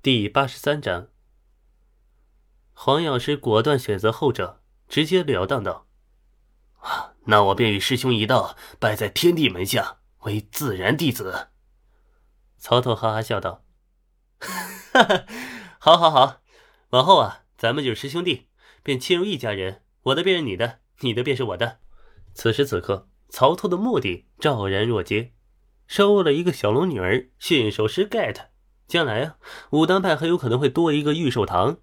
第八十三章，黄药师果断选择后者，直截了当道：“啊，那我便与师兄一道，拜在天地门下，为自然弟子。”曹操哈哈笑道：“哈哈，好，好，好，往后啊，咱们就是师兄弟，便亲如一家人，我的便是你的，你的便是我的。”此时此刻，曹操的目的昭然若揭，收了一个小龙女儿，驯兽师 get。将来啊，武当派很有可能会多一个御兽堂。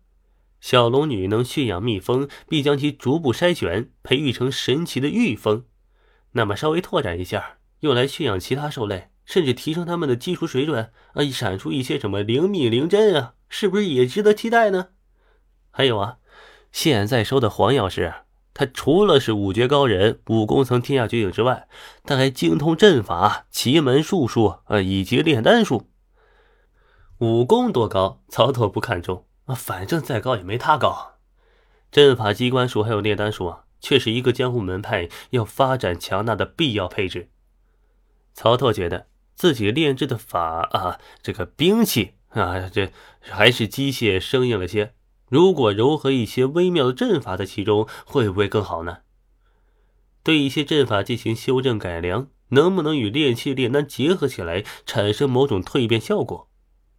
小龙女能驯养蜜蜂，必将其逐步筛选，培育成神奇的御蜂。那么稍微拓展一下，用来驯养其他兽类，甚至提升他们的基础水准啊，产出一些什么灵蜜、灵针啊，是不是也值得期待呢？还有啊，现在收的黄药师，他除了是武绝高人、武功曾天下绝顶之外，他还精通阵法、奇门术数啊，以及炼丹术。武功多高，曹操不看重啊，反正再高也没他高。阵法、机关术还有炼丹术啊，却是一个江湖门派要发展强大的必要配置。曹操觉得自己炼制的法啊，这个兵器啊，这还是机械生硬了些。如果柔合一些微妙的阵法在其中，会不会更好呢？对一些阵法进行修正改良，能不能与炼器、炼丹结合起来，产生某种蜕变效果？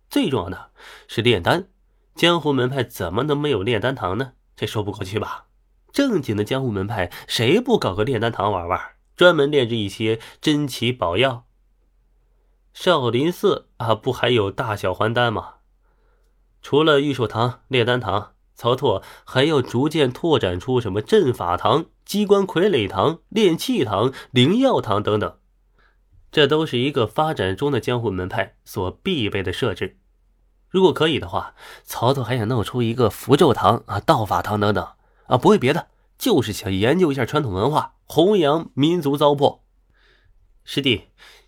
最重要的是炼丹，江湖门派怎么能没有炼丹堂呢？这说不过去吧？正经的江湖门派谁不搞个炼丹堂玩玩，专门炼制一些珍奇宝药？少林寺啊，不还有大小还丹吗？除了御兽堂、炼丹堂，曹拓还要逐渐拓展出什么阵法堂、机关傀儡堂、炼器堂、灵药堂等等。这都是一个发展中的江湖门派所必备的设置。如果可以的话，曹操还想弄出一个符咒堂啊、道法堂等等啊，不为别的，就是想研究一下传统文化，弘扬民族糟粕。师弟，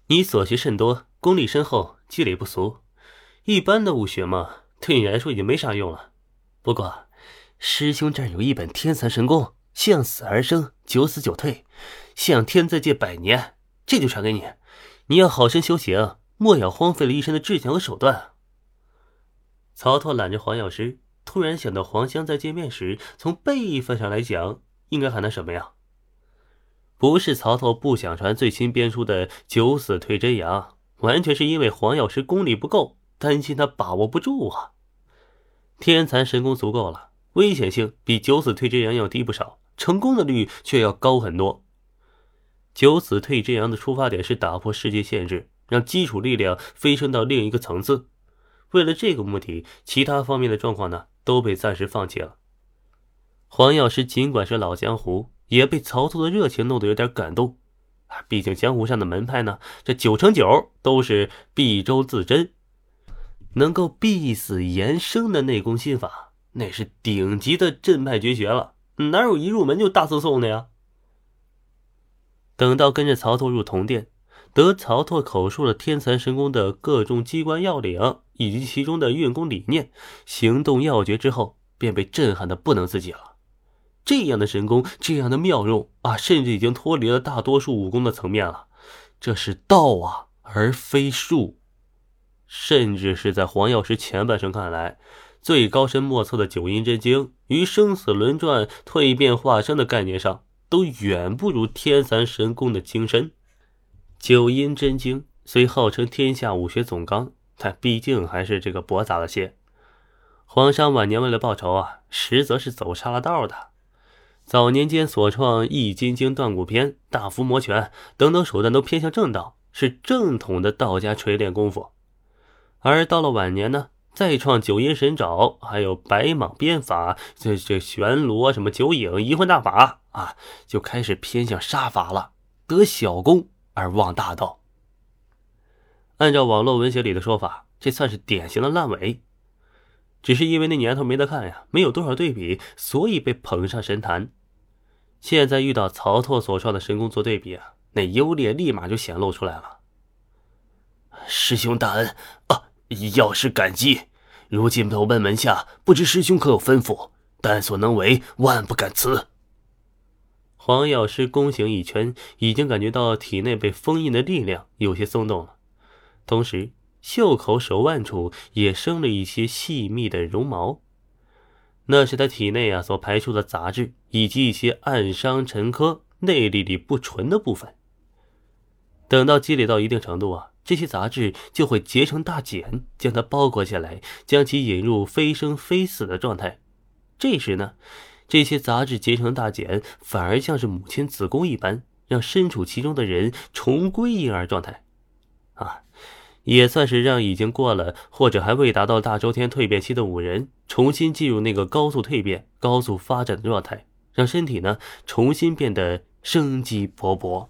你所学甚多，功力深厚，积累不俗。一般的武学嘛，对你来说已经没啥用了。不过，师兄这儿有一本天蚕神功，向死而生，九死九退，向天再借百年，这就传给你。你要好生修行，莫要荒废了一身的志向和手段。曹操揽着黄药师，突然想到黄香在见面时，从辈分上来讲，应该喊他什么呀？不是曹操不想传最新编出的九死退真阳，完全是因为黄药师功力不够，担心他把握不住啊。天蚕神功足够了，危险性比九死退真阳要低不少，成功的率却要高很多。九死退真阳的出发点是打破世界限制，让基础力量飞升到另一个层次。为了这个目的，其他方面的状况呢都被暂时放弃了。黄药师尽管是老江湖，也被曹操的热情弄得有点感动。毕竟江湖上的门派呢，这九成九都是必周自珍，能够必死延生的内功心法，那是顶级的镇派绝学了。哪有一入门就大赠送的呀？等到跟着曹操入铜殿，得曹操口述了天蚕神功的各种机关要领以及其中的运功理念、行动要诀之后，便被震撼的不能自己了。这样的神功，这样的妙用啊，甚至已经脱离了大多数武功的层面了。这是道啊，而非术。甚至是在黄药师前半生看来，最高深莫测的九阴真经与生死轮转、蜕变化生的概念上。都远不如天蚕神功的精深。九阴真经虽号称天下武学总纲，但毕竟还是这个驳杂了些。黄山晚年为了报仇啊，实则是走岔了道的。早年间所创《易筋经》《断骨篇》《大伏魔拳》等等手段都偏向正道，是正统的道家锤炼功夫。而到了晚年呢？再创九阴神爪，还有白蟒鞭法，这这玄罗什么九影移魂大法啊，就开始偏向杀伐了，得小功而忘大道。按照网络文学里的说法，这算是典型的烂尾。只是因为那年头没得看呀，没有多少对比，所以被捧上神坛。现在遇到曹拓所创的神功做对比啊，那优劣立马就显露出来了。师兄大恩啊！要师感激，如今投奔门下，不知师兄可有吩咐？但所能为，万不敢辞。黄药师弓形一圈，已经感觉到体内被封印的力量有些松动了，同时袖口、手腕处也生了一些细密的绒毛，那是他体内啊所排出的杂质以及一些暗伤沉疴、内力里不纯的部分。等到积累到一定程度啊，这些杂质就会结成大茧，将它包裹起来，将其引入非生非死的状态。这时呢，这些杂质结成大茧，反而像是母亲子宫一般，让身处其中的人重归婴儿状态。啊，也算是让已经过了或者还未达到大周天蜕变期的五人，重新进入那个高速蜕变、高速发展的状态，让身体呢重新变得生机勃勃。